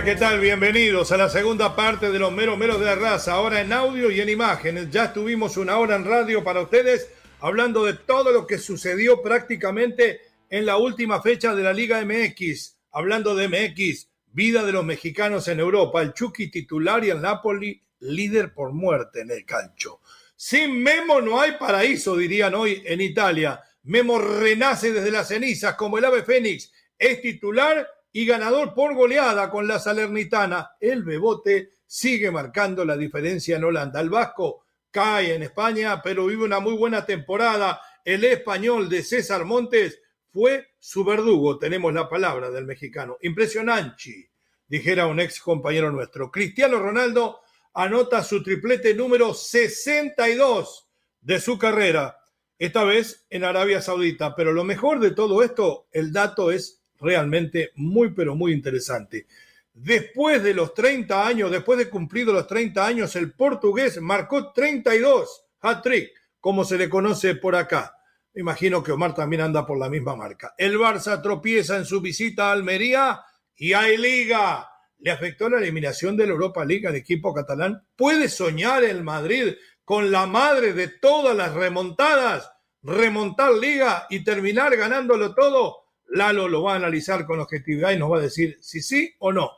¿Qué tal? Bienvenidos a la segunda parte de los meros meros de la raza, ahora en audio y en imágenes. Ya estuvimos una hora en radio para ustedes hablando de todo lo que sucedió prácticamente en la última fecha de la Liga MX. Hablando de MX, vida de los mexicanos en Europa, el Chucky titular y el Napoli líder por muerte en el calcio. Sin Memo no hay paraíso, dirían hoy en Italia. Memo renace desde las cenizas como el ave fénix. Es titular y ganador por goleada con la Salernitana. El Bebote sigue marcando la diferencia en Holanda. El Vasco cae en España, pero vive una muy buena temporada. El español de César Montes fue su verdugo. Tenemos la palabra del mexicano. Impresionante, dijera un ex compañero nuestro. Cristiano Ronaldo anota su triplete número 62 de su carrera, esta vez en Arabia Saudita. Pero lo mejor de todo esto, el dato es realmente muy, pero muy interesante. Después de los 30 años, después de cumplido los 30 años, el portugués marcó 32 hat-trick, como se le conoce por acá. Imagino que Omar también anda por la misma marca. El Barça tropieza en su visita a Almería y hay liga. ¿Le afectó la eliminación de la Europa League al equipo catalán? ¿Puede soñar el Madrid con la madre de todas las remontadas? ¿Remontar liga y terminar ganándolo todo? Lalo lo va a analizar con objetividad y nos va a decir si sí o no.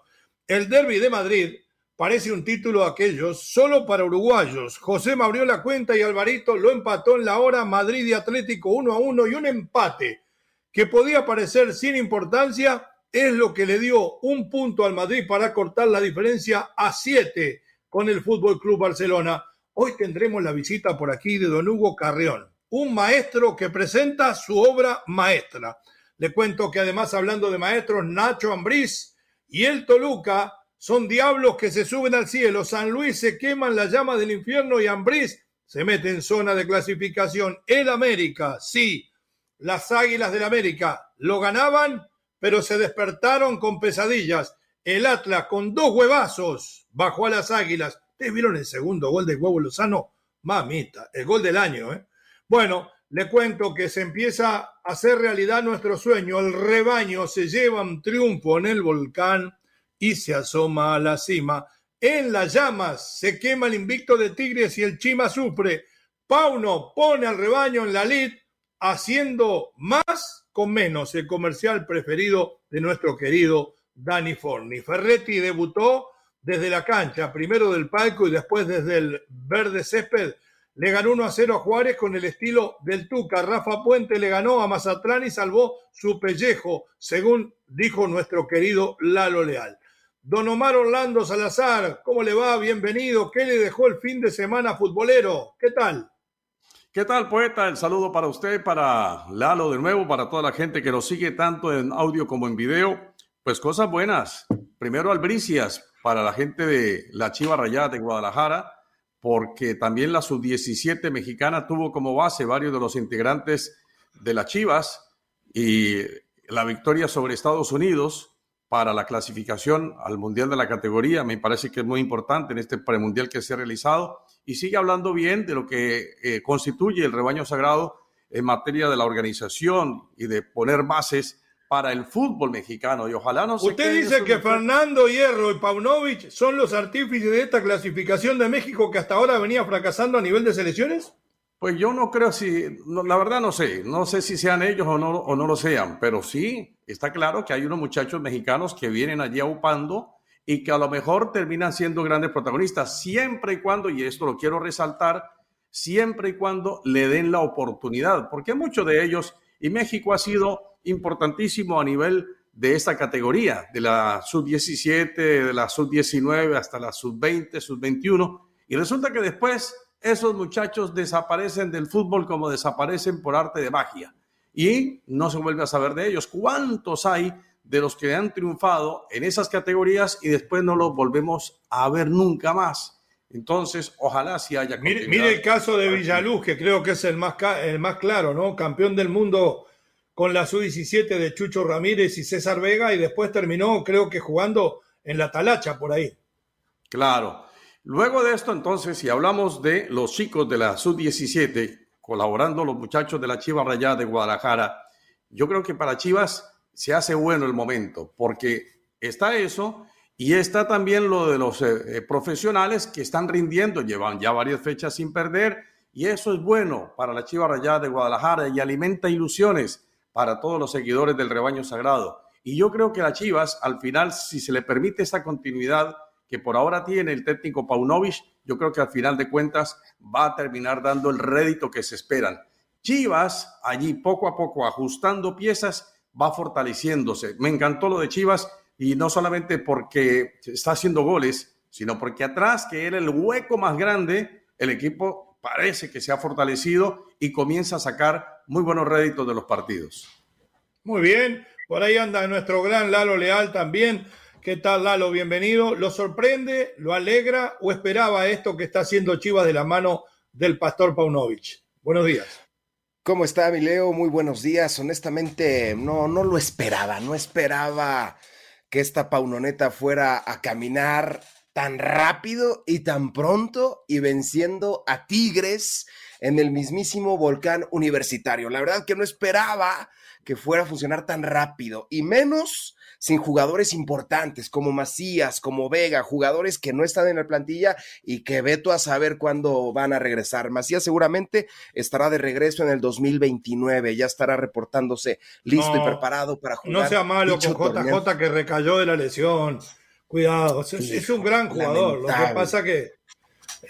El derby de Madrid parece un título aquellos solo para uruguayos. José me abrió la cuenta y Alvarito lo empató en la hora Madrid y Atlético uno a uno y un empate que podía parecer sin importancia es lo que le dio un punto al Madrid para cortar la diferencia a siete con el Fútbol Club Barcelona. Hoy tendremos la visita por aquí de don Hugo Carrión, un maestro que presenta su obra maestra. Le cuento que además, hablando de maestros, Nacho Ambriz y el Toluca son diablos que se suben al cielo. San Luis se queman la llama del infierno y Ambriz se mete en zona de clasificación. El América, sí, las Águilas del América lo ganaban, pero se despertaron con pesadillas. El Atlas con dos huevazos bajó a las Águilas. ¿Ustedes vieron el segundo gol de Huevo Lozano? Mamita, el gol del año, ¿eh? Bueno, le cuento que se empieza a hacer realidad nuestro sueño. El rebaño se lleva un triunfo en el volcán y se asoma a la cima. En las llamas se quema el invicto de Tigres y el Chima sufre. Pauno pone al rebaño en la lid haciendo más con menos el comercial preferido de nuestro querido Dani Forni. Ferretti debutó desde la cancha, primero del palco y después desde el verde césped le ganó 1 a 0 a Juárez con el estilo del Tuca. Rafa Puente le ganó a Mazatlán y salvó su pellejo, según dijo nuestro querido Lalo Leal. Don Omar Orlando Salazar, ¿cómo le va? Bienvenido. ¿Qué le dejó el fin de semana futbolero? ¿Qué tal? ¿Qué tal, poeta? El saludo para usted, para Lalo de nuevo, para toda la gente que nos sigue tanto en audio como en video. Pues cosas buenas. Primero, albricias para la gente de la Chiva Rayada de Guadalajara porque también la sub-17 mexicana tuvo como base varios de los integrantes de las Chivas y la victoria sobre Estados Unidos para la clasificación al Mundial de la categoría. Me parece que es muy importante en este premundial que se ha realizado. Y sigue hablando bien de lo que eh, constituye el rebaño sagrado en materia de la organización y de poner bases para el fútbol mexicano y ojalá no se Usted dice que Fernando Hierro y Paunovic son los artífices de esta clasificación de México que hasta ahora venía fracasando a nivel de selecciones? Pues yo no creo si, la verdad no sé, no sé si sean ellos o no, o no lo sean, pero sí está claro que hay unos muchachos mexicanos que vienen allí upando y que a lo mejor terminan siendo grandes protagonistas, siempre y cuando, y esto lo quiero resaltar, siempre y cuando le den la oportunidad, porque muchos de ellos, y México ha sido importantísimo a nivel de esta categoría, de la sub-17, de la sub-19 hasta la sub-20, sub-21, y resulta que después esos muchachos desaparecen del fútbol como desaparecen por arte de magia y no se vuelve a saber de ellos. ¿Cuántos hay de los que han triunfado en esas categorías y después no los volvemos a ver nunca más? Entonces, ojalá si haya. Mire, mire, el caso de Villaluz, que creo que es el más, el más claro, ¿no? Campeón del mundo con la sub-17 de Chucho Ramírez y César Vega y después terminó, creo que jugando en la talacha por ahí. Claro. Luego de esto, entonces, si hablamos de los chicos de la sub-17, colaborando los muchachos de la Chivas Rayada de Guadalajara, yo creo que para Chivas se hace bueno el momento, porque está eso y está también lo de los eh, eh, profesionales que están rindiendo, llevan ya varias fechas sin perder y eso es bueno para la Chivas Rayada de Guadalajara y alimenta ilusiones para todos los seguidores del rebaño sagrado. Y yo creo que a Chivas, al final, si se le permite esa continuidad, que por ahora tiene el técnico Paunovic, yo creo que al final de cuentas va a terminar dando el rédito que se esperan. Chivas, allí poco a poco ajustando piezas, va fortaleciéndose. Me encantó lo de Chivas y no solamente porque está haciendo goles, sino porque atrás, que era el hueco más grande, el equipo parece que se ha fortalecido y comienza a sacar muy buenos réditos de los partidos. Muy bien, por ahí anda nuestro gran Lalo Leal también ¿Qué tal, Lalo? Bienvenido. ¿Lo sorprende, lo alegra o esperaba esto que está haciendo Chivas de la mano del pastor Paunovic? Buenos días. ¿Cómo está, mi Leo? Muy buenos días. Honestamente, no, no lo esperaba. No esperaba que esta paunoneta fuera a caminar tan rápido y tan pronto y venciendo a Tigres en el mismísimo volcán universitario. La verdad que no esperaba que fuera a funcionar tan rápido y menos sin jugadores importantes como Macías, como Vega, jugadores que no están en la plantilla y que veto a saber cuándo van a regresar. Macías seguramente estará de regreso en el 2029, ya estará reportándose listo y preparado para jugar. No sea malo con JJ que recayó de la lesión. Cuidado, es, un gran jugador. Lo que pasa que.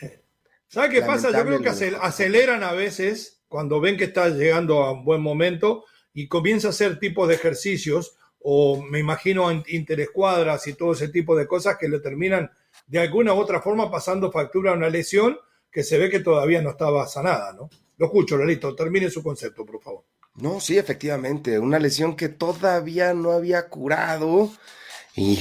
Eh, ¿Sabe qué pasa? Yo creo que aceleran a veces cuando ven que está llegando a un buen momento y comienza a hacer tipos de ejercicios o me imagino interescuadras y todo ese tipo de cosas que le terminan de alguna u otra forma pasando factura a una lesión que se ve que todavía no estaba sanada, ¿no? Lo escucho, Lolito, termine su concepto, por favor. No, sí, efectivamente, una lesión que todavía no había curado y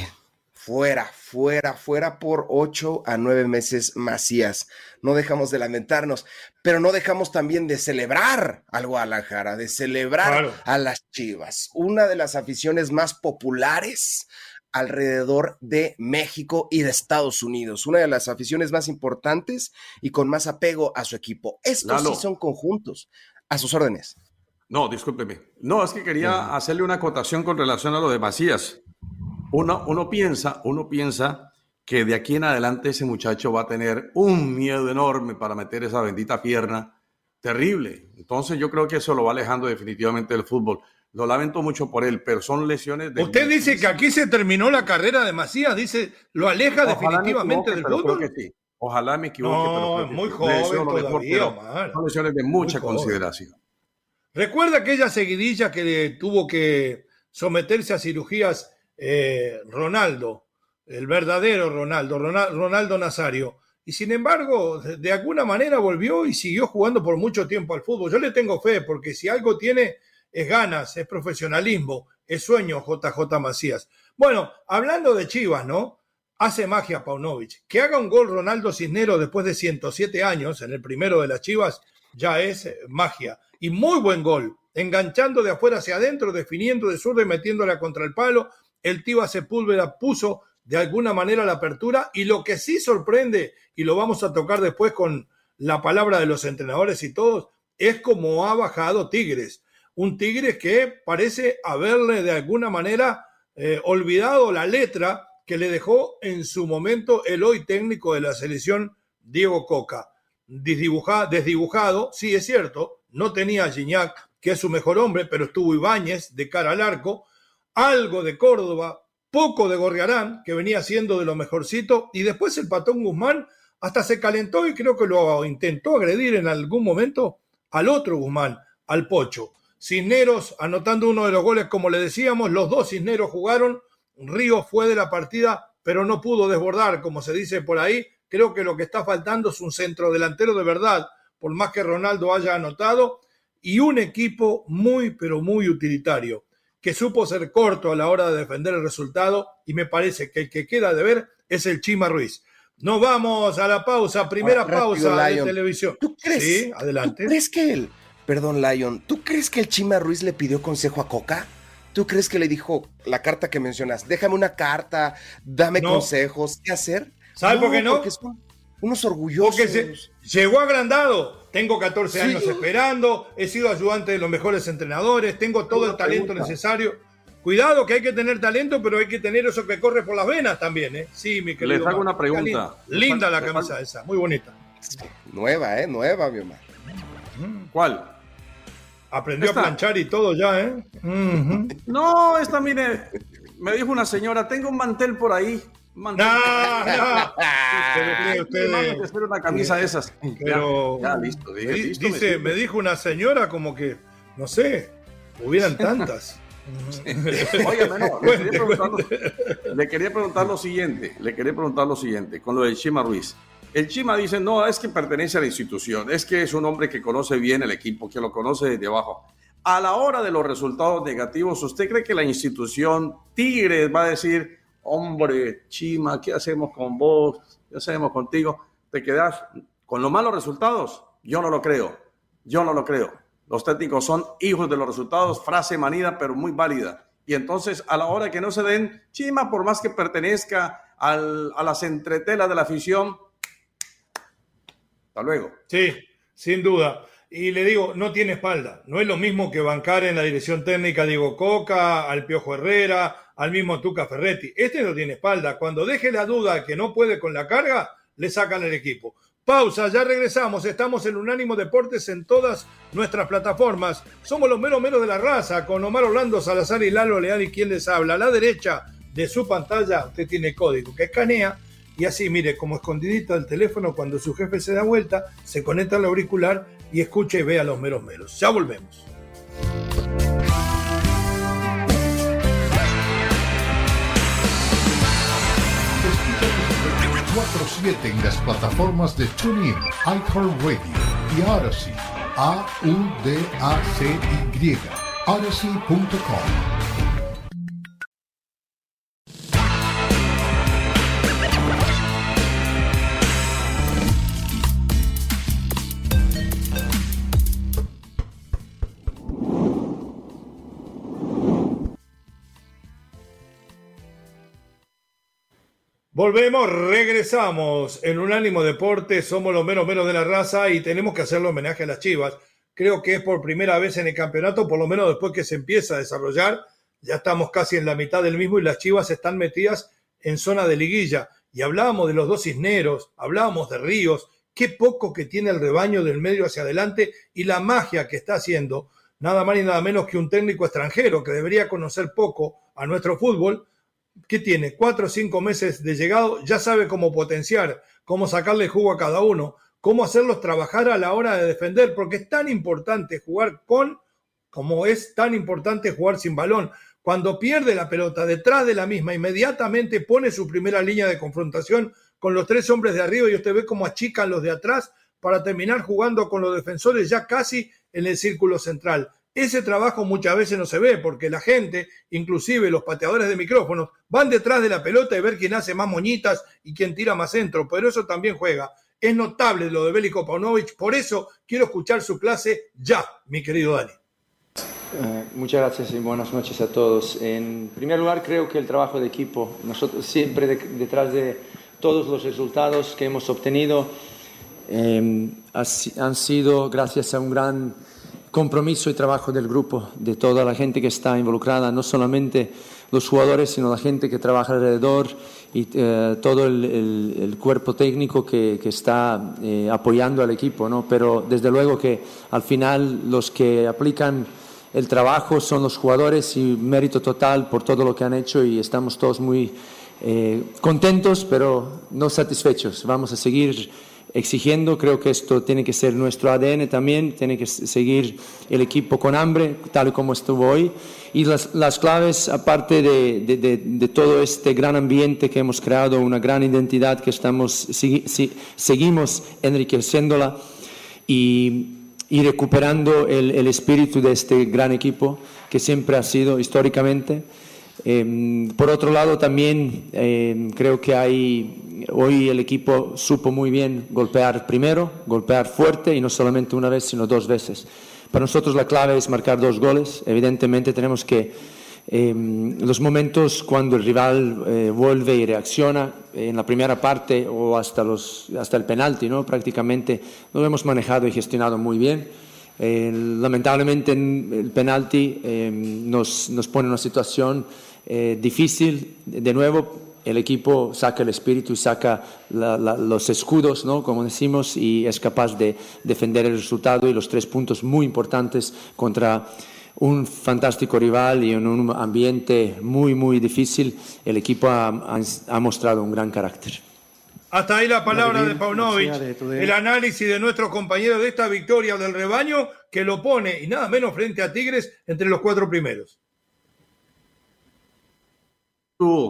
fuera, fuera, fuera por ocho a nueve meses Macías. No dejamos de lamentarnos, pero no dejamos también de celebrar al Guadalajara, de celebrar a las Chivas, una de las aficiones más populares alrededor de México y de Estados Unidos, una de las aficiones más importantes y con más apego a su equipo. Estos sí son conjuntos. A sus órdenes. No, discúlpeme. No, es que quería hacerle una acotación con relación a lo de Macías uno, piensa, uno piensa que de aquí en adelante ese muchacho va a tener un miedo enorme para meter esa bendita pierna terrible. Entonces yo creo que eso lo va alejando definitivamente del fútbol. Lo lamento mucho por él, pero son lesiones de... Usted dice que aquí se terminó la carrera de Macías, dice, lo aleja definitivamente del fútbol. Ojalá me equivoque. No, es muy joven todavía, Son lesiones de mucha consideración. Recuerda aquella seguidilla que tuvo que someterse a cirugías eh, Ronaldo, el verdadero Ronaldo, Ronaldo Nazario. Y sin embargo, de alguna manera volvió y siguió jugando por mucho tiempo al fútbol. Yo le tengo fe, porque si algo tiene es ganas, es profesionalismo, es sueño JJ Macías. Bueno, hablando de Chivas, ¿no? Hace magia Paunovic. Que haga un gol Ronaldo Cisnero después de 107 años en el primero de las Chivas ya es eh, magia. Y muy buen gol, enganchando de afuera hacia adentro, definiendo de zurdo y metiéndola contra el palo el Tiva Sepúlveda puso de alguna manera la apertura y lo que sí sorprende, y lo vamos a tocar después con la palabra de los entrenadores y todos, es cómo ha bajado Tigres. Un Tigres que parece haberle de alguna manera eh, olvidado la letra que le dejó en su momento el hoy técnico de la selección, Diego Coca. desdibujado, sí es cierto, no tenía a Gignac, que es su mejor hombre, pero estuvo Ibáñez de cara al arco, algo de Córdoba, poco de Gorriarán, que venía siendo de lo mejorcito, y después el patón Guzmán hasta se calentó y creo que lo intentó agredir en algún momento al otro Guzmán, al Pocho. Cisneros anotando uno de los goles, como le decíamos, los dos Cisneros jugaron, Río fue de la partida, pero no pudo desbordar, como se dice por ahí. Creo que lo que está faltando es un centro delantero de verdad, por más que Ronaldo haya anotado, y un equipo muy, pero muy utilitario, que supo ser corto a la hora de defender el resultado, y me parece que el que queda de ver es el Chima Ruiz. Nos vamos a la pausa, primera pausa de televisión. ¿Tú crees? Sí, adelante. ¿Tú crees que él, perdón, Lion, ¿tú crees que el Chima Ruiz le pidió consejo a Coca? ¿Tú crees que le dijo la carta que mencionas? Déjame una carta, dame consejos, ¿qué hacer? ¿Sabes por qué no? Porque son unos orgullosos. Porque llegó agrandado. Tengo 14 años esperando, he sido ayudante de los mejores entrenadores, tengo todo el talento necesario. Cuidado que hay que tener talento, pero hay que tener eso que corre por las venas también, ¿eh? Sí, mi querido. Les hago una pregunta. Linda, la camisa esa, muy bonita. Nueva, ¿eh? Nueva, mi mamá. ¿Cuál? Aprendió a planchar y todo ya, ¿eh? No, esta, mire, me dijo una señora, tengo un mantel por ahí. No, una camisa de esas. Pero, ya, listo, dice, me dijo una señora como que, no sé, hubieran tantas. Oye, no, le, quería preguntar, lo siguiente, le quería preguntar lo siguiente, con lo de Chima Ruiz. El Chima dice, no, es que pertenece a la institución, es que es un hombre que conoce bien el equipo, que lo conoce desde abajo. A la hora de los resultados negativos, ¿usted cree que la institución Tigres va a decir, hombre, Chima, ¿qué hacemos con vos? ¿Qué hacemos contigo? ¿Te quedas con los malos resultados? Yo no lo creo, yo no lo creo. Los técnicos son hijos de los resultados, frase manida, pero muy válida. Y entonces, a la hora que no se den, Chima, por más que pertenezca a las entretelas de la afición, hasta luego. Sí, sin duda. Y le digo, no tiene espalda. No es lo mismo que bancar en la dirección técnica Diego Coca, al Piojo Herrera, al mismo Tuca Ferretti. Este no tiene espalda. Cuando deje la duda que no puede con la carga, le sacan el equipo. Pausa, ya regresamos. Estamos en Unánimo Deportes en todas nuestras plataformas. Somos los meros meros de la raza, con Omar Orlando Salazar y Lalo Leal y quien les habla. A la derecha de su pantalla usted tiene código que escanea y así, mire, como escondidito el teléfono, cuando su jefe se da vuelta, se conecta al auricular y escucha y ve a los meros meros. Ya volvemos. 4-7 en las plataformas de TuneIn, iHeartRadio y Odyssey. A-U-D-A-C-Y. Odyssey.com. Volvemos, regresamos en Unánimo Deporte, somos los menos menos de la raza y tenemos que hacerle homenaje a las Chivas. Creo que es por primera vez en el campeonato, por lo menos después que se empieza a desarrollar, ya estamos casi en la mitad del mismo y las Chivas están metidas en zona de liguilla. Y hablábamos de los dos cisneros, hablábamos de Ríos, qué poco que tiene el rebaño del medio hacia adelante y la magia que está haciendo, nada más ni nada menos que un técnico extranjero que debería conocer poco a nuestro fútbol, ¿qué tiene? Cuatro o cinco meses de llegado, ya sabe cómo potenciar, cómo sacarle jugo a cada uno, cómo hacerlos trabajar a la hora de defender, porque es tan importante jugar con como es tan importante jugar sin balón. Cuando pierde la pelota detrás de la misma, inmediatamente pone su primera línea de confrontación con los tres hombres de arriba y usted ve cómo achican los de atrás para terminar jugando con los defensores ya casi en el círculo central. Ese trabajo muchas veces no se ve porque la gente, inclusive los pateadores de micrófonos, van detrás de la pelota y ver quién hace más moñitas y quién tira más centro, pero eso también juega. Es notable lo de Bélico Paunovic, por eso quiero escuchar su clase ya, mi querido Dani. Eh, muchas gracias y buenas noches a todos. En primer lugar, creo que el trabajo de equipo, nosotros siempre detrás de todos los resultados que hemos obtenido, eh, han sido gracias a un gran compromiso y trabajo del grupo, de toda la gente que está involucrada, no solamente los jugadores, sino la gente que trabaja alrededor y eh, todo el, cuerpo técnico que, que está eh, apoyando al equipo. ¿no? Pero desde luego que al final los que aplican el trabajo son los jugadores y mérito total por todo lo que han hecho y estamos todos muy eh, contentos, pero no satisfechos. Vamos a seguir exigiendo, creo que esto tiene que ser nuestro ADN también, tiene que seguir el equipo con hambre, tal como estuvo hoy. Y las, las claves, aparte de, de, de, todo este gran ambiente que hemos creado, una gran identidad que estamos, si, seguimos enriqueciéndola y y recuperando el, el, espíritu de este gran equipo que siempre ha sido históricamente. Eh, por otro lado, también eh, creo que hay, hoy el equipo supo muy bien golpear primero, golpear fuerte y no solamente una vez, sino dos veces. Para nosotros la clave es marcar dos goles. Evidentemente tenemos que eh, los momentos cuando el rival eh, vuelve y reacciona en la primera parte o hasta, los, hasta el penalti, ¿no? prácticamente lo hemos manejado y gestionado muy bien. Eh, lamentablemente el penalti nos, nos, pone en una situación eh, difícil. De nuevo, el equipo saca el espíritu y saca la, la, los escudos, ¿no? como decimos, y es capaz de defender el resultado y los tres puntos muy importantes contra un fantástico rival y en un ambiente muy, muy difícil, el equipo ha, ha, mostrado un gran carácter. Hasta ahí la palabra de Paunovic, el análisis de nuestro compañero de esta victoria del rebaño que lo pone, y nada menos frente a Tigres, entre los cuatro primeros.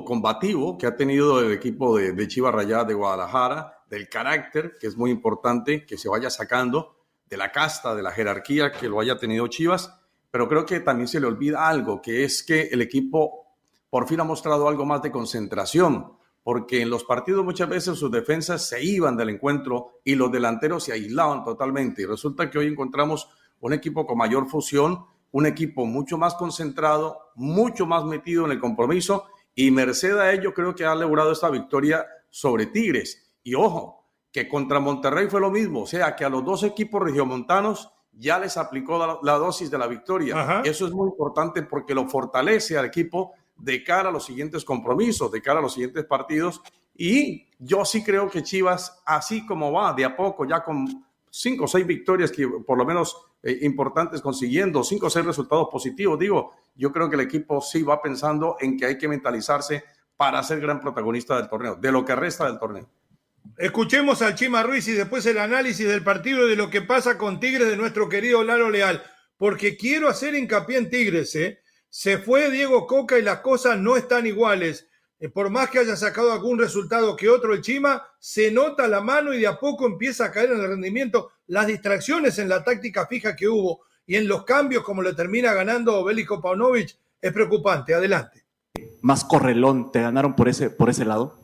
Combativo que ha tenido el equipo de, de Chivas Rayadas de Guadalajara, del carácter, que es muy importante que se vaya sacando, de la casta, de la jerarquía que lo haya tenido Chivas pero creo que también se le olvida algo, que es que el equipo por fin ha mostrado algo más de concentración, porque en los partidos muchas veces sus defensas se iban del encuentro y los delanteros se aislaban totalmente. Y resulta que hoy encontramos un equipo con mayor fusión, un equipo mucho más concentrado, mucho más metido en el compromiso y merced a ello creo que ha logrado esta victoria sobre Tigres. Y ojo, que contra Monterrey fue lo mismo, o sea que a los dos equipos regiomontanos ya les aplicó la, dosis de la victoria. Eso es muy importante porque lo fortalece al equipo de cara a los siguientes compromisos, de cara a los siguientes partidos. Y yo sí creo que Chivas, así como va, de a poco, ya con cinco o seis victorias que por lo menos eh, importantes consiguiendo, cinco o seis resultados positivos, digo, yo creo que el equipo sí va pensando en que hay que mentalizarse para ser gran protagonista del torneo, de lo que resta del torneo. Escuchemos al Chima Ruiz y después el análisis del partido y de lo que pasa con Tigres de nuestro querido Lalo Leal, porque quiero hacer hincapié en Tigres, ¿eh? Se fue Diego Coca y las cosas no están iguales. Eh, por más que haya sacado algún resultado que otro el Chima, se nota la mano y de a poco empieza a caer en el rendimiento. Las distracciones en la táctica fija que hubo y en los cambios como le termina ganando Bélico Paunovic es preocupante. Adelante. Más correlón, ¿te ganaron por ese, por ese lado?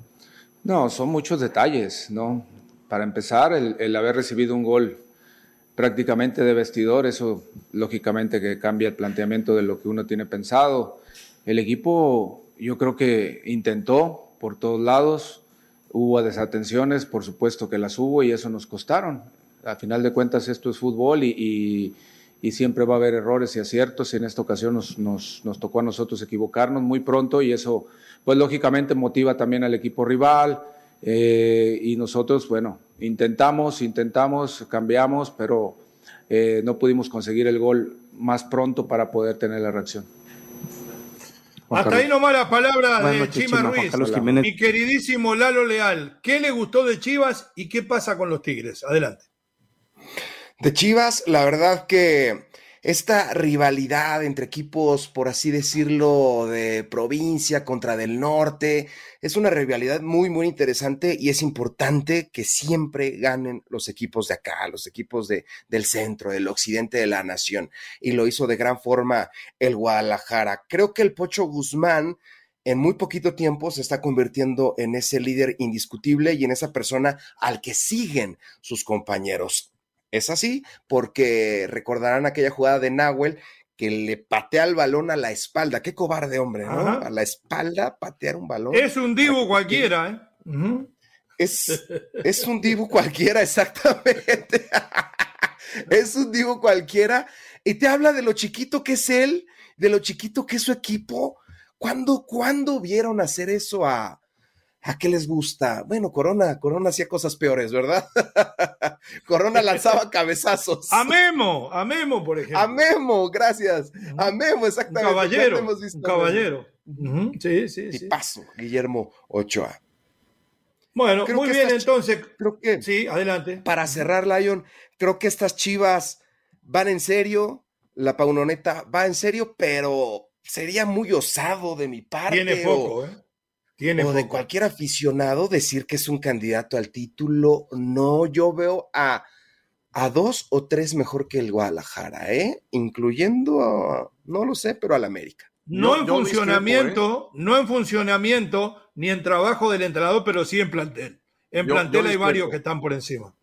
No, son muchos detalles, ¿no? Para empezar, el, haber recibido un gol prácticamente de vestidor, eso lógicamente que cambia el planteamiento de lo que uno tiene pensado. El equipo yo creo que intentó por todos lados, hubo desatenciones, por supuesto que las hubo y eso nos costaron. A final de cuentas esto es fútbol y, y, siempre va a haber errores y aciertos y en esta ocasión nos, nos, nos tocó a nosotros equivocarnos muy pronto y eso pues lógicamente motiva también al equipo rival eh, y nosotros, bueno, intentamos, intentamos, cambiamos, pero eh, no pudimos conseguir el gol más pronto para poder tener la reacción. Hasta ahí nomás la palabra de Chima, Ruiz. Mi queridísimo Lalo Leal, ¿qué le gustó de Chivas y qué pasa con los Tigres? Adelante. De Chivas, la verdad que esta rivalidad entre equipos, por así decirlo, de provincia contra del norte, es una rivalidad muy, muy interesante y es importante que siempre ganen los equipos de acá, los equipos de, del centro, del occidente de la nación. Y lo hizo de gran forma el Guadalajara. Creo que el Pocho Guzmán en muy poquito tiempo se está convirtiendo en ese líder indiscutible y en esa persona al que siguen sus compañeros. Es así porque recordarán aquella jugada de Nahuel que le patea el balón a la espalda. Qué cobarde, hombre, ¿no? A la espalda patear un balón. Es un divo cualquiera, ¿eh? es, es un divo cualquiera, exactamente. es un divo cualquiera. Y te habla de lo chiquito que es él, de lo chiquito que es su equipo, ¿Cuándo, ¿Cuándo vieron hacer eso a, ¿A qué les gusta? Bueno, Corona, Corona hacía cosas peores, ¿verdad? Corona lanzaba cabezazos. A Memo, a Memo, por ejemplo. A Memo, gracias. A Memo, exactamente. Un caballero. Un caballero. Sí, sí, sí. paso, Guillermo Ochoa. Bueno, muy bien, entonces. Creo que. Sí, adelante. Para cerrar, Lion, creo que estas chivas van en serio. La Paunoneta va en serio, pero sería muy osado de mi parte. Tiene foco, ¿eh? O de cualquier aficionado decir que es un candidato al título. No, yo veo a, a dos o tres mejor que el Guadalajara, ¿eh? Incluyendo, a, no lo sé, pero al América. No, en funcionamiento, ¿eh? no en funcionamiento, ni en trabajo del entrenador, pero sí en plantel. En plantel hay varios que están por encima.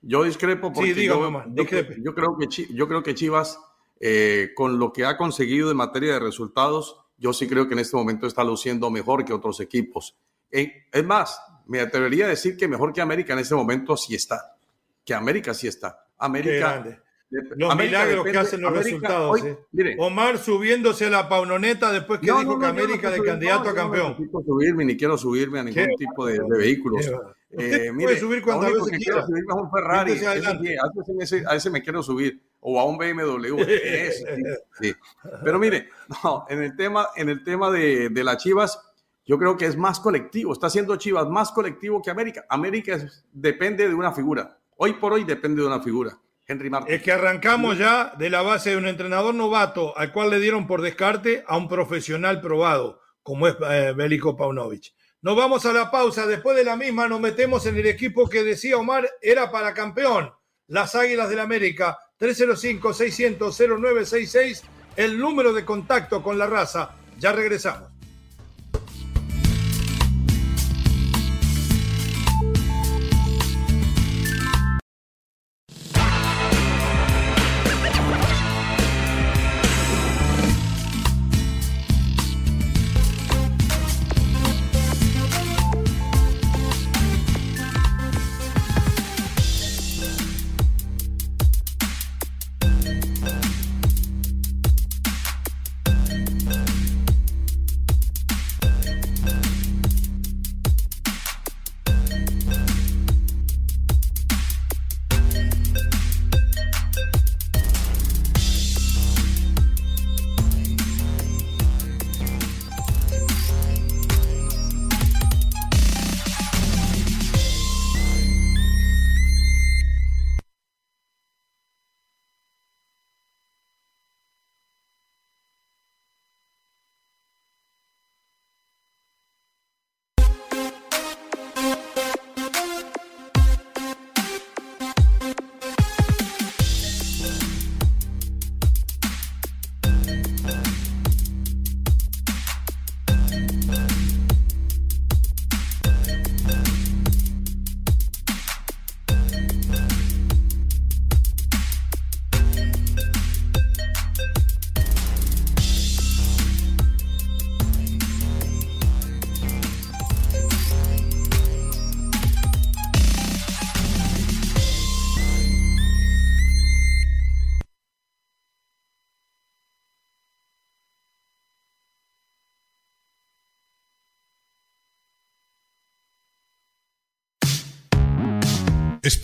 Yo discrepo porque sí, yo, yo, creo que, yo creo que Chivas, eh, con lo que ha conseguido en materia de resultados, yo sí creo que en este momento está luciendo mejor que otros equipos. Eh, es más, me atrevería a decir que mejor que América en este momento sí está. Que América sí está. América. Los milagros que hacen los resultados. Omar subiéndose a la paunoneta después que dijo que América de candidato a campeón. No quiero subirme ni quiero subirme a ningún tipo de, vehículos. Eh, puede subir cuando veces quiero subirme a un Ferrari. a, ese, me quiero subir. O a un BMW. Pero mire, no, en el tema, en el tema de, de las Chivas, yo creo que es más colectivo. Está haciendo Chivas más colectivo que América. América depende de una figura. Hoy por hoy depende de una figura. Henry Martin. Es que arrancamos ya de la base de un entrenador novato al cual le dieron por descarte a un profesional probado, como es eh, Bélico Paunovic. Nos vamos a la pausa. Después de la misma nos metemos en el equipo que decía Omar era para campeón. Las Águilas del América. 305-600-0966. El número de contacto con la raza. Ya regresamos.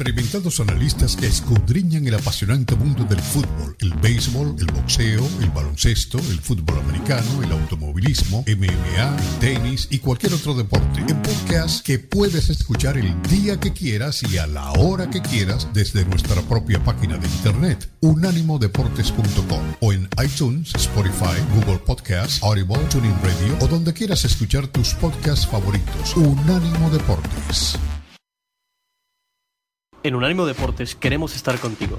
Experimentados analistas que escudriñan el apasionante mundo del fútbol, el béisbol, el boxeo, el baloncesto, el fútbol americano, el automovilismo, MMA, tenis y cualquier otro deporte. En podcast que puedes escuchar el día que quieras y a la hora que quieras desde nuestra propia página de internet, unánimodeportes.com o en iTunes, Spotify, Google Podcasts, Audible, Tuning Radio o donde quieras escuchar tus podcasts favoritos. Unánimo Deportes. En Unánimo Deportes queremos estar contigo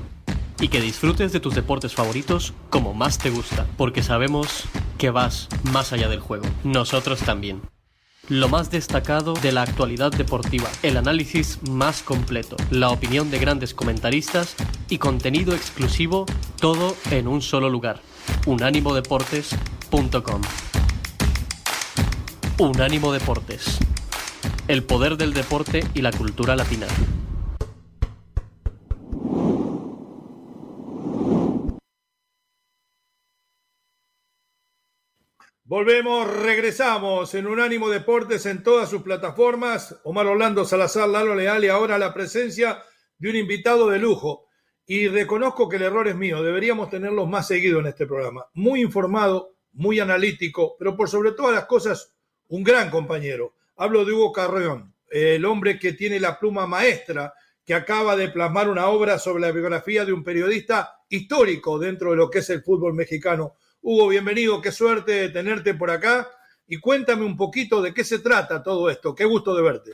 y que disfrutes de tus deportes favoritos como más te gusta, porque sabemos que vas más allá del juego. Nosotros también. Lo más destacado de la actualidad deportiva, el análisis más completo, la opinión de grandes comentaristas y contenido exclusivo, todo en un solo lugar. Unánimodeportes.com Unánimo Deportes. El poder del deporte y la cultura latina. Volvemos, regresamos en Unánimo Deportes en todas sus plataformas. Omar Orlando Salazar, Lalo Leal y ahora la presencia de un invitado de lujo. Y reconozco que el error es mío, deberíamos tenerlos más seguido en este programa. Muy informado, muy analítico, pero por sobre todas las cosas, un gran compañero. Hablo de Hugo Carreón, el hombre que tiene la pluma maestra, que acaba de plasmar una obra sobre la biografía de un periodista histórico dentro de lo que es el fútbol mexicano Hugo, bienvenido, qué suerte tenerte por acá. Y cuéntame un poquito de qué se trata todo esto. Qué gusto de verte.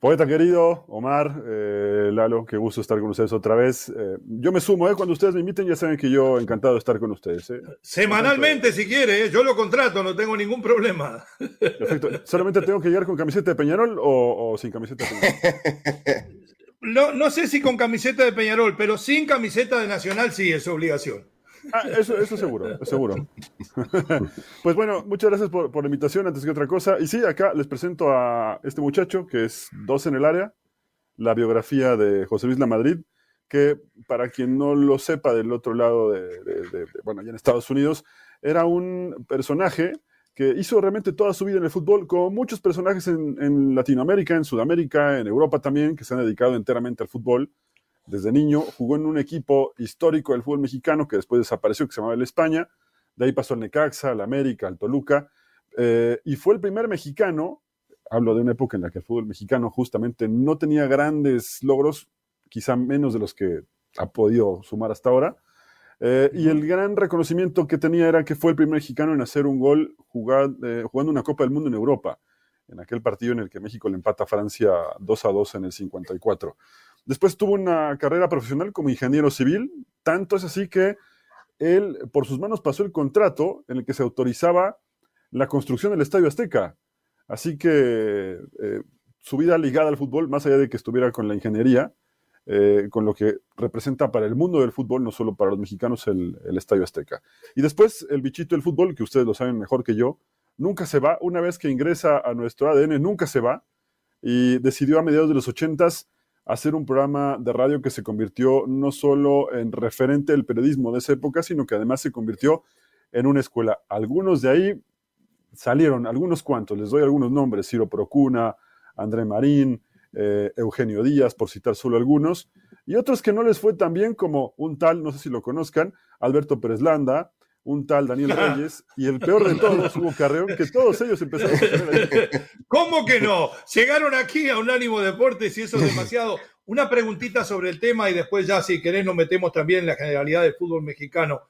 Poeta querido, Omar, eh, Lalo, qué gusto estar con ustedes otra vez. Eh, yo me sumo, eh, cuando ustedes me inviten ya saben que yo encantado de estar con ustedes. Eh. Semanalmente, si quiere, yo lo contrato, no tengo ningún problema. Perfecto. ¿Solamente tengo que llegar con camiseta de Peñarol o, o sin camiseta de Peñarol? No, no sé si con camiseta de Peñarol, pero sin camiseta de Nacional sí es obligación. Ah, eso, eso seguro, seguro. pues bueno, muchas gracias por, la invitación, antes que otra cosa. Y sí, acá les presento a este muchacho, que es dos en el área, la biografía de José Luis La Madrid, que para quien no lo sepa del otro lado de, bueno, allá en Estados Unidos, era un personaje que hizo realmente toda su vida en el fútbol, como muchos personajes en Latinoamérica, en Sudamérica, en Europa también, que se han dedicado enteramente al fútbol desde niño, jugó en un equipo histórico del fútbol mexicano que después desapareció, que se llamaba el España, de ahí pasó al Necaxa, al América, al Toluca, eh, y fue el primer mexicano, hablo de una época en la que el fútbol mexicano justamente no tenía grandes logros, quizá menos de los que ha podido sumar hasta ahora, eh, y el gran reconocimiento que tenía era que fue el primer mexicano en hacer un gol eh, jugando una Copa del Mundo en Europa, en aquel partido en el que México le empata a Francia 2 a 2 en el 54. Después tuvo una carrera profesional como ingeniero civil, tanto es así que él por sus manos pasó el contrato en el que se autorizaba la construcción del Estadio Azteca. Así que eh, su vida ligada al fútbol, más allá de que estuviera con la ingeniería, eh, con lo que representa para el mundo del fútbol, no solo para los mexicanos, el, el, Estadio Azteca. Y después el bichito del fútbol, que ustedes lo saben mejor que yo, nunca se va. Una vez que ingresa a nuestro ADN, nunca se va. Y decidió a mediados de los ochentas hacer un programa de radio que se convirtió no solo en referente del periodismo de esa época, sino que además se convirtió en una escuela. Algunos de ahí salieron, algunos cuantos, les doy algunos nombres, Ciro Procuna, André Marín, eh, Eugenio Díaz, por citar solo algunos, y otros que no les fue tan bien como un tal, no sé si lo conozcan, Alberto Pérez Landa, un tal Daniel Reyes y el peor de todos, Hugo Carreón, que todos ellos empezaron a tener ¿Cómo que no? Llegaron aquí a un ánimo Deportes y eso es demasiado. Una preguntita sobre el tema y después ya si querés nos metemos también en la generalidad del fútbol mexicano.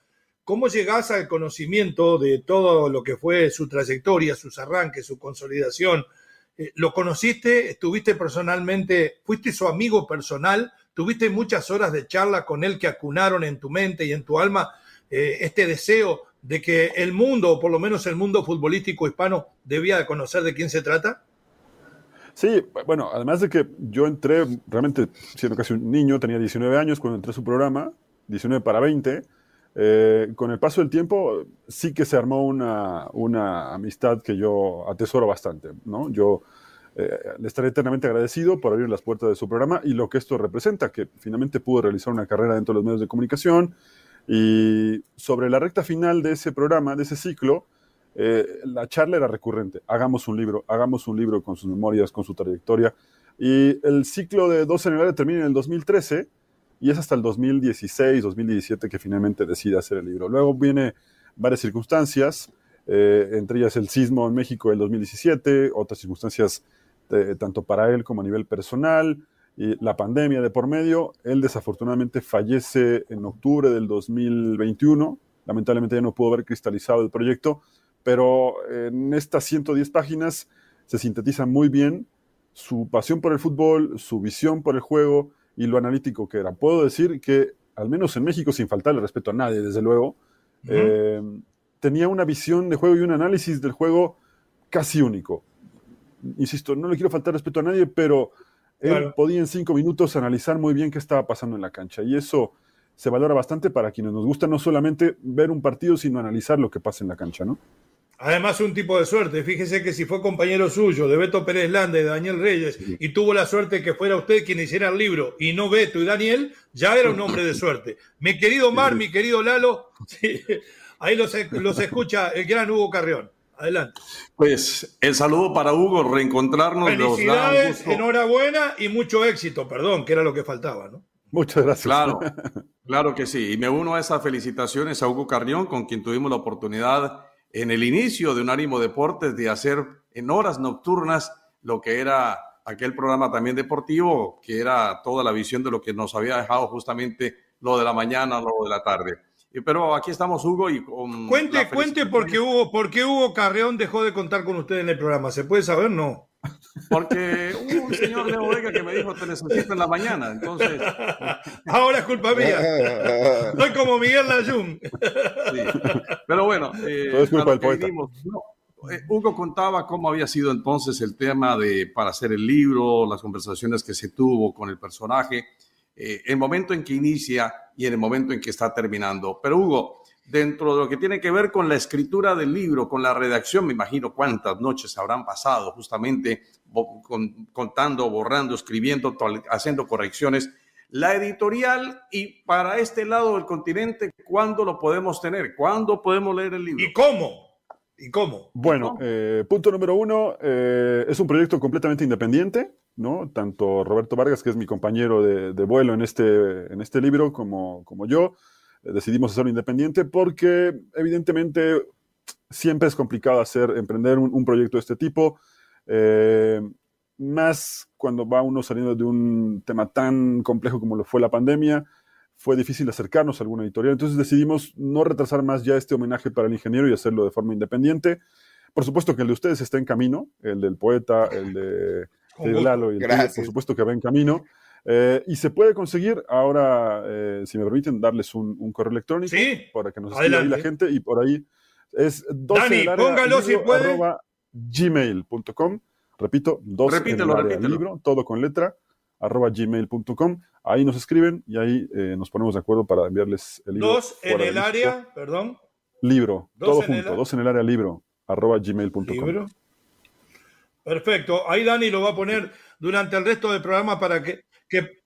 ¿Cómo llegás al conocimiento de todo lo que fue su trayectoria, sus arranques, su consolidación? Eh, ¿Lo conociste? ¿Estuviste personalmente? ¿Fuiste su amigo personal? ¿Tuviste muchas horas de charla con él que acunaron en tu mente y en tu alma eh, este deseo de que el mundo, o por lo menos el mundo futbolístico hispano, debía de conocer de quién se trata? Sí, bueno, además de que yo entré realmente siendo casi un niño, tenía 19 años cuando entré a su programa, 19 para 20. Eh, con el paso del tiempo sí que se armó una, una amistad que yo atesoro bastante, ¿no? Yo eh, le estaré eternamente agradecido por abrir las puertas de su programa y lo que esto representa, que finalmente pudo realizar una carrera dentro de los medios de comunicación, y sobre la recta final de ese programa, de ese ciclo, eh, la charla era recurrente. Hagamos un libro, hagamos un libro con sus memorias, con su trayectoria. Y el ciclo de 12 en el área termina en el 2013 y es hasta el 2016, 2017 que finalmente decide hacer el libro. Luego viene varias circunstancias, eh, entre ellas el sismo en México del 2017, otras circunstancias eh, tanto para él como a nivel personal, y la pandemia de por medio. Él desafortunadamente fallece en octubre del 2021. Lamentablemente ya no pudo haber cristalizado el proyecto, pero en estas 110 páginas se sintetiza muy bien su pasión por el fútbol, su visión por el juego y lo analítico que era. Puedo decir que, al menos en México, sin faltarle respeto a nadie, desde luego, eh, tenía una visión de juego y un análisis del juego casi único. Insisto, no le quiero faltar respeto a nadie, pero él podía en cinco minutos analizar muy bien qué estaba pasando en la cancha. Y eso se valora bastante para quienes nos gusta no solamente ver un partido, sino analizar lo que pasa en la cancha, ¿no? Además, un tipo de suerte. Fíjese que si fue compañero suyo, de Beto Pérez Landa y de Daniel Reyes, y tuvo la suerte que fuera usted quien hiciera el libro, y no Beto y Daniel, ya era un hombre de suerte. Mi querido Mar, mi querido Lalo, Ahí los, los escucha el gran Hugo Carrión. Adelante. Pues el saludo para Hugo, reencontrarnos. Felicidades, enhorabuena y mucho éxito, perdón, que era lo que faltaba, ¿no? Muchas gracias. Claro, claro que sí. Y me uno a esas felicitaciones a Hugo Carrión, con quien tuvimos la oportunidad en el inicio de Unánimo Deportes de hacer en horas nocturnas lo que era aquel programa también deportivo, que era toda la visión de lo que nos había dejado justamente lo de la mañana, lo de la tarde. Pero aquí estamos, Hugo, y con. Cuente, cuente por qué, Hugo, por qué Hugo Carreón dejó de contar con usted en el programa. ¿Se puede saber? No. Porque hubo un señor de Vega que me dijo te necesito en la mañana, entonces. Ahora es culpa mía. Soy como Miguel Layún. Pero bueno, eh, es culpa del poeta. Eh, Hugo contaba cómo había sido entonces el tema de para hacer el libro, las conversaciones que se tuvo con el personaje, eh, el momento en que inicia y en el momento en que está terminando. Pero Hugo, dentro de lo que tiene que ver con la escritura del libro, con la redacción, me imagino cuántas noches habrán pasado justamente contando, borrando, escribiendo, haciendo correcciones. La editorial y para este lado del continente, ¿cuándo lo podemos tener? ¿Cuándo podemos leer el libro? ¿Y cómo? ¿Y cómo? Bueno, eh, punto número uno, eh, es un proyecto completamente independiente, ¿no? Tanto Roberto Vargas, que es mi compañero de, vuelo en este, en este libro, como, como yo, eh, decidimos hacerlo independiente porque evidentemente siempre es complicado hacer, emprender un, proyecto de este tipo, más cuando va uno saliendo de un tema tan complejo como lo fue la pandemia fue difícil acercarnos a alguna editorial. Entonces decidimos no retrasar más ya este homenaje para el ingeniero y hacerlo de forma independiente. Por supuesto que el de ustedes está en camino, el del poeta, el de, Lalo y el de, por supuesto que va en camino. Eh, y se puede conseguir ahora, eh, si me permiten, darles un, correo electrónico para que nos escriba ahí la gente y por ahí es 12 Dani, póngalo si puede. gmail.com. Repito, 12 libro, todo con letra, arroba gmail.com. Ahí nos escriben y ahí eh, nos ponemos de acuerdo para enviarles el libro. Dos en el área, perdón. Libro, todo junto, dos en el área libro, arroba gmail.com. Perfecto. Ahí Dani lo va a poner durante el resto del programa para que, que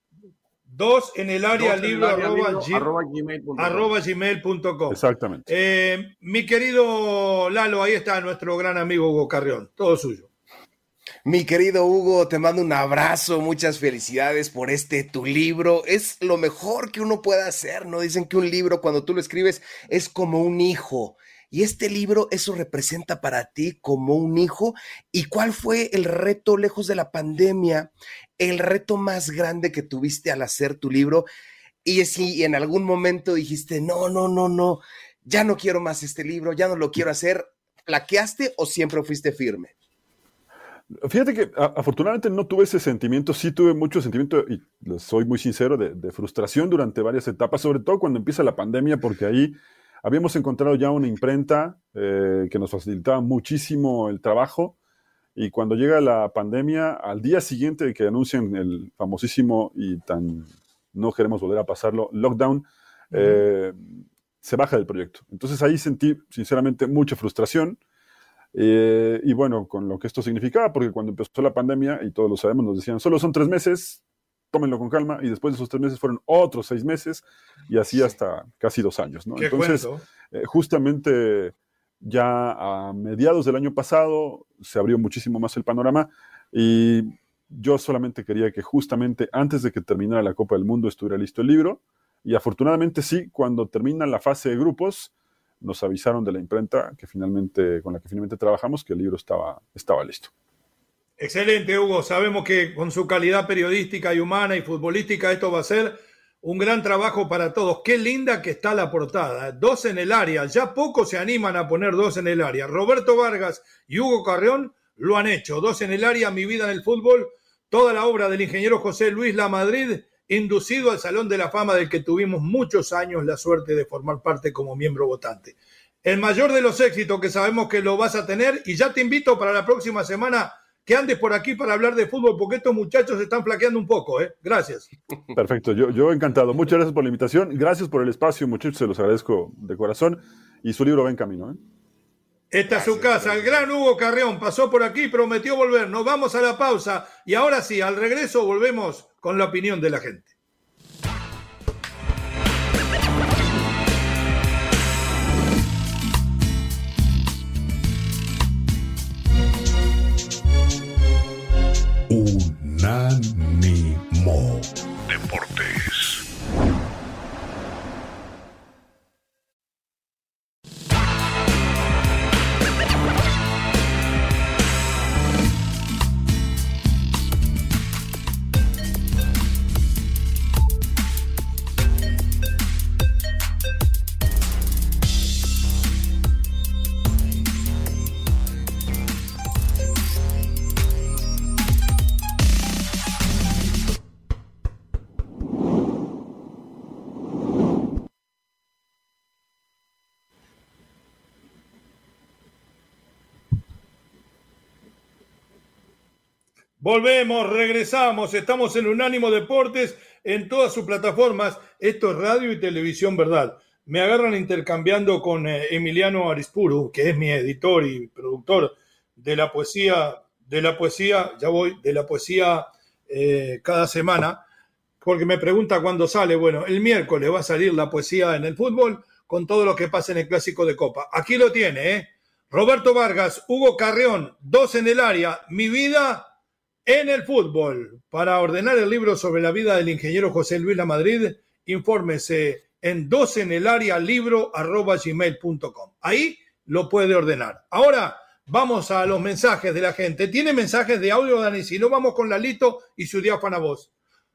dos en el área libro, arroba, gmail.com. Exactamente. Eh, mi querido Lalo, ahí está nuestro gran amigo Hugo Carrión. Todo suyo. Mi querido Hugo, te mando un abrazo, muchas felicidades por este tu libro. Es lo mejor que uno puede hacer, ¿no? Dicen que un libro cuando tú lo escribes es como un hijo. Y este libro, eso representa para ti como un hijo. ¿Y cuál fue el reto lejos de la pandemia? El reto más grande que tuviste al hacer tu libro. Y si en algún momento dijiste, no, no, no, no, ya no quiero más este libro, ya no lo quiero hacer, ¿plaqueaste o siempre fuiste firme? Fíjate que afortunadamente no tuve ese sentimiento, sí tuve mucho sentimiento, y soy muy sincero, de, frustración durante varias etapas, sobre todo cuando empieza la pandemia, porque ahí habíamos encontrado ya una imprenta eh, que nos facilitaba muchísimo el trabajo, y cuando llega la pandemia, al día siguiente de que anuncian el famosísimo y tan no queremos volver a pasarlo, lockdown, eh, se baja del proyecto. Entonces ahí sentí sinceramente mucha frustración eh, y bueno, con lo que esto significaba, porque cuando empezó la pandemia, y todos lo sabemos, nos decían, solo son tres meses, tómenlo con calma, y después de esos tres meses fueron otros seis meses, y así hasta casi dos años, ¿no? Entonces, eh, justamente ya a mediados del año pasado se abrió muchísimo más el panorama, y yo solamente quería que justamente antes de que terminara la Copa del Mundo estuviera listo el libro, y afortunadamente sí, cuando termina la fase de grupos, nos avisaron de la imprenta que finalmente, con la que finalmente trabajamos que el libro estaba, estaba listo. Excelente, Hugo. Sabemos que con su calidad periodística y humana y futbolística esto va a ser un gran trabajo para todos. Qué linda que está la portada. Dos en el área. Ya pocos se animan a poner dos en el área. Roberto Vargas y Hugo Carreón lo han hecho. Dos en el área, mi vida en el fútbol. Toda la obra del ingeniero José Luis La Madrid inducido al Salón de la Fama del que tuvimos muchos años la suerte de formar parte como miembro votante. El mayor de los éxitos que sabemos que lo vas a tener y ya te invito para la próxima semana que andes por aquí para hablar de fútbol porque estos muchachos se están flaqueando un poco, ¿eh? Gracias. Perfecto, yo, yo encantado. Muchas gracias por la invitación. Gracias por el espacio, muchachos, se los agradezco de corazón. Y su libro va en camino, ¿eh? Esta es su casa. El gran Hugo Carreón pasó por aquí, prometió volver. Nos vamos a la pausa y ahora sí, al regreso volvemos con la opinión de la gente. Nani. Volvemos, regresamos, estamos en Unánimo Deportes en todas sus plataformas. Esto es radio y televisión, ¿verdad? Me agarran intercambiando con eh, Emiliano Arispuru, que es mi editor y productor de la poesía, de la poesía, ya voy, de la poesía eh, cada semana, porque me pregunta cuándo sale. Bueno, el miércoles va a salir la poesía en el fútbol con todo lo que pasa en el clásico de Copa. Aquí lo tiene, ¿eh? Roberto Vargas, Hugo Carreón, dos en el área, mi vida en el fútbol. Para ordenar el libro sobre la vida del ingeniero José Luis La Madrid, infórmese en dos en el área libro arroba gmail.com. Ahí lo puede ordenar. Ahora vamos a los mensajes de la gente. ¿Tiene mensajes de audio, Dani? Si no, vamos con Lalito y su diáfana voz.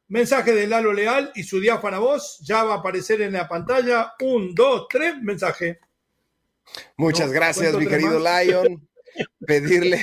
Mensaje de Lalo Leal y su diáfana voz. Ya va a aparecer en la pantalla. Un, dos, tres, mensaje. Muchas gracias, mi querido Lion. Pedirle,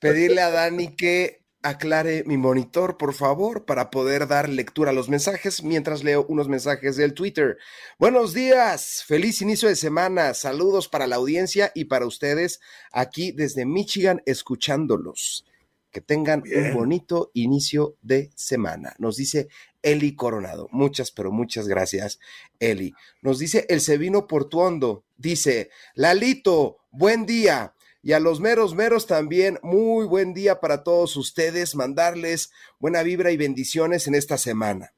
pedirle a Dani que aclare mi monitor, por favor, para poder dar lectura a los mensajes mientras leo unos mensajes del Twitter. Buenos días, feliz inicio de semana, saludos para la audiencia y para ustedes aquí desde Michigan escuchándolos. Que tengan un bonito inicio de semana. Nos dice Eli Coronado. Muchas, pero muchas gracias, Eli. Nos dice el Sevino Portuondo. Dice, Lalito, buen día y a los meros meros también, muy buen día para todos ustedes, mandarles buena vibra y bendiciones en esta semana.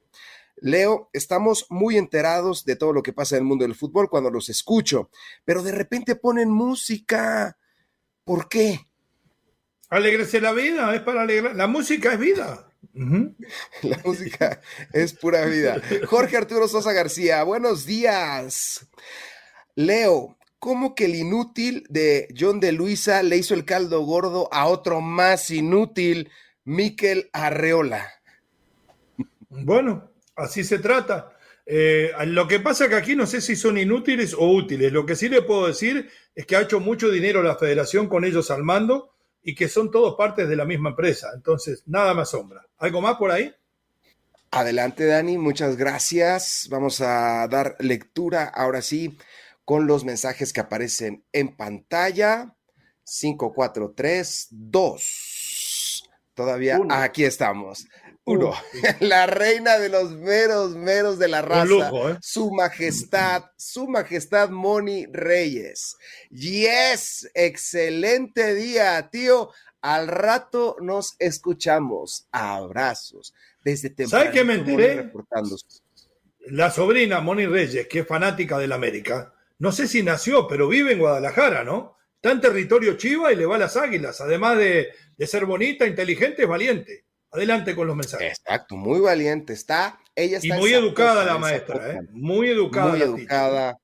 Leo, estamos muy enterados de todo lo que pasa en el mundo del fútbol cuando los escucho, pero de repente ponen música. ¿Por qué? Alegrese la vida, es para alegrar. La música es vida. La música es pura vida. Jorge Arturo Sosa García, buenos días. Leo, ¿Cómo que el inútil de John de Luisa le hizo el caldo gordo a otro más inútil, Miquel Arreola? Bueno, así se trata. Eh, lo que pasa que aquí no sé si son inútiles o útiles. Lo que sí le puedo decir es que ha hecho mucho dinero la federación con ellos al mando y que son todos partes de la misma empresa. Entonces, nada más sombra. ¿Algo más por ahí? Adelante, Dani. Muchas gracias. Vamos a dar lectura ahora sí con los mensajes que aparecen en pantalla. 5, 4, 3, 2. Todavía aquí estamos. Uno. La reina de los meros, meros de la raza. ¿eh? Su majestad, su majestad Moni Reyes. Yes, excelente día, tío. Al rato nos escuchamos. Abrazos. Desde temprano. ¿Sabes qué me enteré? La sobrina Moni Reyes, que es fanática del América, no sé si nació, pero vive en Guadalajara, ¿no? Está en territorio chiva y le va a las águilas. Además de, ser bonita, inteligente, es valiente. Adelante con los mensajes. Exacto, muy valiente. Está, ella está. Y muy educada la maestra, ¿eh? Muy educada. Muy educada.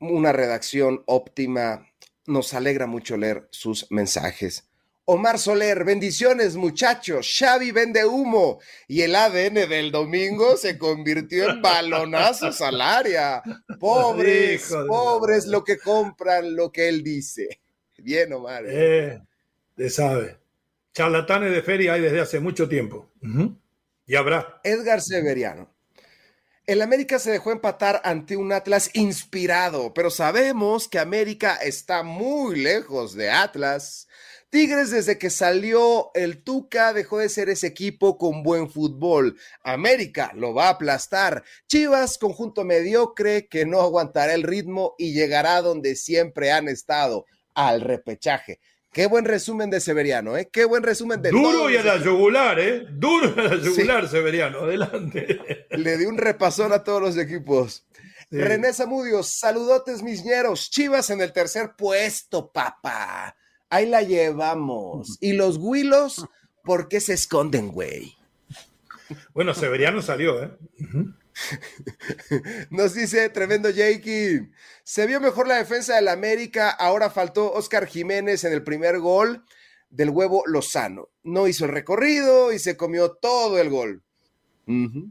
Una redacción óptima. Nos alegra mucho leer sus mensajes. Omar Soler, bendiciones muchachos, Xavi vende humo y el ADN del domingo se convirtió en balonazos al área. Pobres, pobres lo que compran lo que él dice. Bien, Omar. ¿eh? eh, sabe. Charlatanes de feria hay desde hace mucho tiempo. Y habrá. Edgar Severiano. El América se dejó empatar ante un Atlas inspirado, pero sabemos que América está muy lejos de Atlas. Tigres desde que salió el Tuca dejó de ser ese equipo con buen fútbol. América lo va a aplastar. Chivas, conjunto mediocre que no aguantará el ritmo y llegará donde siempre han estado, al repechaje. Qué buen resumen de Severiano, ¿eh? Qué buen resumen de Duro y a la yugular, ¿eh? Duro y a la yugular, Severiano. Adelante. Le di un repasón a todos los equipos. René Zamudio, saludotes misñeros. Chivas en el tercer puesto, papá. Ahí la llevamos. ¿Y los Willos por qué se esconden, güey? Bueno, Severiano salió, ¿eh? Nos dice tremendo Jakey. Se vio mejor la defensa del América. Ahora faltó Oscar Jiménez en el primer gol del huevo Lozano. No hizo el recorrido y se comió todo el gol.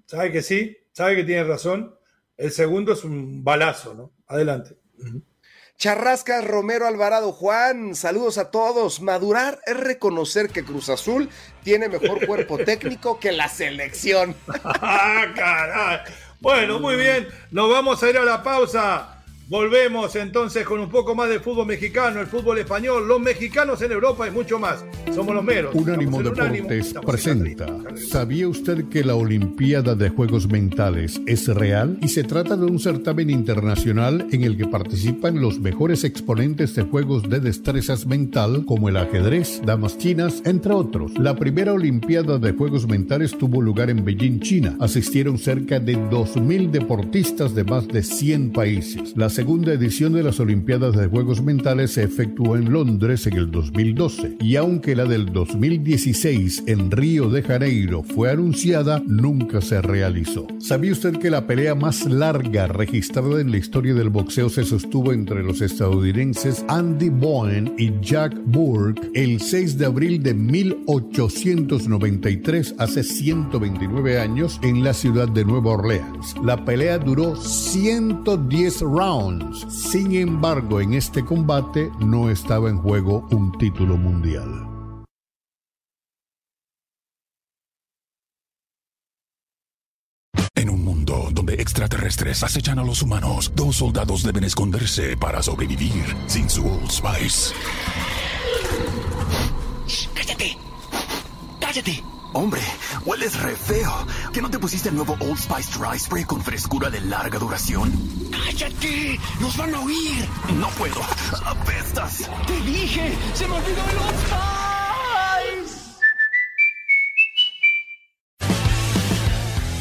¿Sabe que sí? ¿Sabe que tiene razón? El segundo es un balazo, ¿no? Adelante. Charrascas Romero Alvarado Juan, saludos a todos. Madurar es reconocer que Cruz Azul tiene mejor cuerpo técnico que la selección. ah, caray. Bueno, muy bien. Nos vamos a ir a la pausa. Volvemos entonces con un poco más de fútbol mexicano, el fútbol español, los mexicanos en Europa y mucho más. Somos los meros. Unánimo Unánimo, Deportes en presenta. ¿Sabía usted que la Olimpiada de Juegos Mentales es real? Y se trata de un certamen internacional en el que participan los mejores exponentes de juegos de destrezas mental como el ajedrez, damas chinas, entre otros. La primera Olimpiada de Juegos Mentales tuvo lugar en Beijing, China. Asistieron cerca de 2.000 deportistas de más de 100 países. La segunda edición de las Olimpiadas de Juegos Mentales se efectuó en Londres en el 2012 y aunque la del 2016 en Río de Janeiro fue anunciada, nunca se realizó. ¿Sabía usted que la pelea más larga registrada en la historia del boxeo se sostuvo entre los estadounidenses Andy Bowen y Jack Burke el 6 de abril de 1893, hace 129 años, en la ciudad de Nueva Orleans? La pelea duró 110 rounds. Sin embargo, en este combate no estaba en juego un título mundial. En un mundo donde extraterrestres acechan a los humanos, dos soldados deben esconderse para sobrevivir sin su Old Spice. ¡Cállate! ¡Cállate! Hombre, hueles re feo. ¿Que no te pusiste el nuevo Old Spice Dry Spray con frescura de larga duración? ¡Cállate! ¡Nos van a oír! No puedo. ¡Apestas! ¡Te dije! ¡Se me olvidó el Old Spice!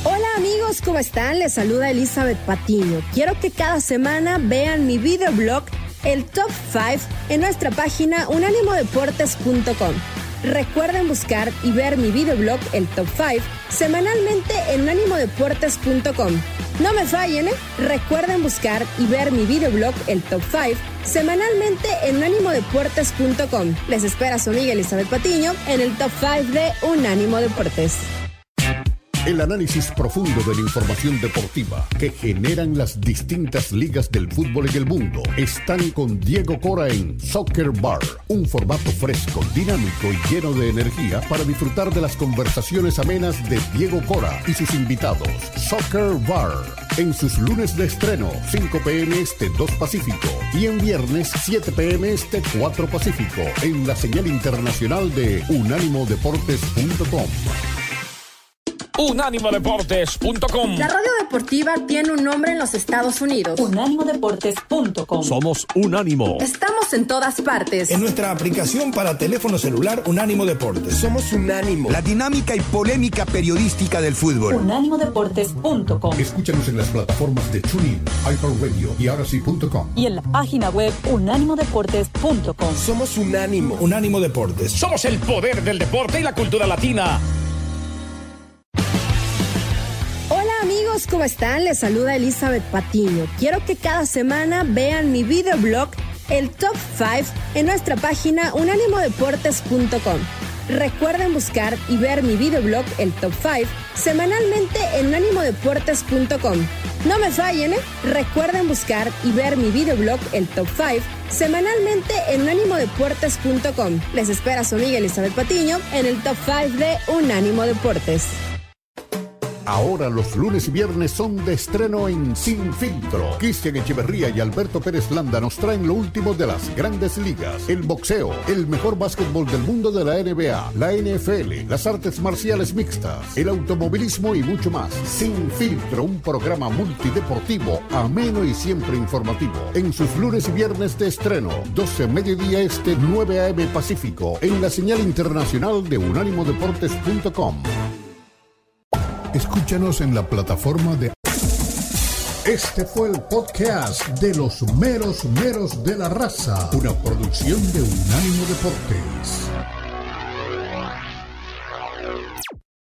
Hola amigos, ¿cómo están? Les saluda Elizabeth Patiño. Quiero que cada semana vean mi videoblog, el Top 5, en nuestra página unánimodeportes.com. Recuerden buscar y ver mi videoblog, el Top 5, semanalmente en unánimodeportes.com. No me fallen, ¿eh? Recuerden buscar y ver mi videoblog, el Top 5, semanalmente en unánimodeportes.com. Les espera su amiga Elizabeth Patiño en el Top 5 de Unánimo Deportes. El análisis profundo de la información deportiva que generan las distintas ligas del fútbol en el mundo están con Diego Cora en Soccer Bar, un formato fresco, dinámico y lleno de energía para disfrutar de las conversaciones amenas de Diego Cora y sus invitados. Soccer Bar, en sus lunes de estreno, 5 pm este 2 Pacífico y en viernes 7 pm este 4 Pacífico, en la señal internacional de unánimodeportes.com. Unánimodeportes.com La radio deportiva tiene un nombre en los Estados Unidos. Unánimodeportes.com. Somos Unánimo. Estamos en todas partes. En nuestra aplicación para teléfono celular Unánimo Deportes. Somos Unánimo. La dinámica y polémica periodística del fútbol. Unánimodeportes.com. Escúchanos en las plataformas de TuneIn, iHeartRadio y Aracy.com. Y en la página web unánimodeportes.com. Somos Unánimo. Unánimo Deportes. Somos el poder del deporte y la cultura latina. ¿Cómo están? Les saluda Elizabeth Patiño. Quiero que cada semana vean mi videoblog, el Top 5, en nuestra página unánimodeportes.com. Recuerden buscar y ver mi videoblog, el Top 5, semanalmente en unánimodeportes.com. No me fallen, ¿eh? Recuerden buscar y ver mi videoblog, el Top 5, semanalmente en unánimodeportes.com. Les espera su amiga Elizabeth Patiño en el Top 5 de Unánimo Deportes. Ahora los lunes y viernes son de estreno en Sin Filtro. Cristian Echeverría y Alberto Pérez Landa nos traen lo último de las grandes ligas, el boxeo, el mejor básquetbol del mundo de la NBA, la NFL, las artes marciales mixtas, el automovilismo y mucho más. Sin Filtro, un programa multideportivo, ameno y siempre informativo. En sus lunes y viernes de estreno, 12 mediodía este, 9 a.m. Pacífico, en la señal internacional de unánimodeportes.com. Escúchanos en la plataforma de... Este fue el podcast de los meros meros de la raza, una producción de Unánimo Deportes.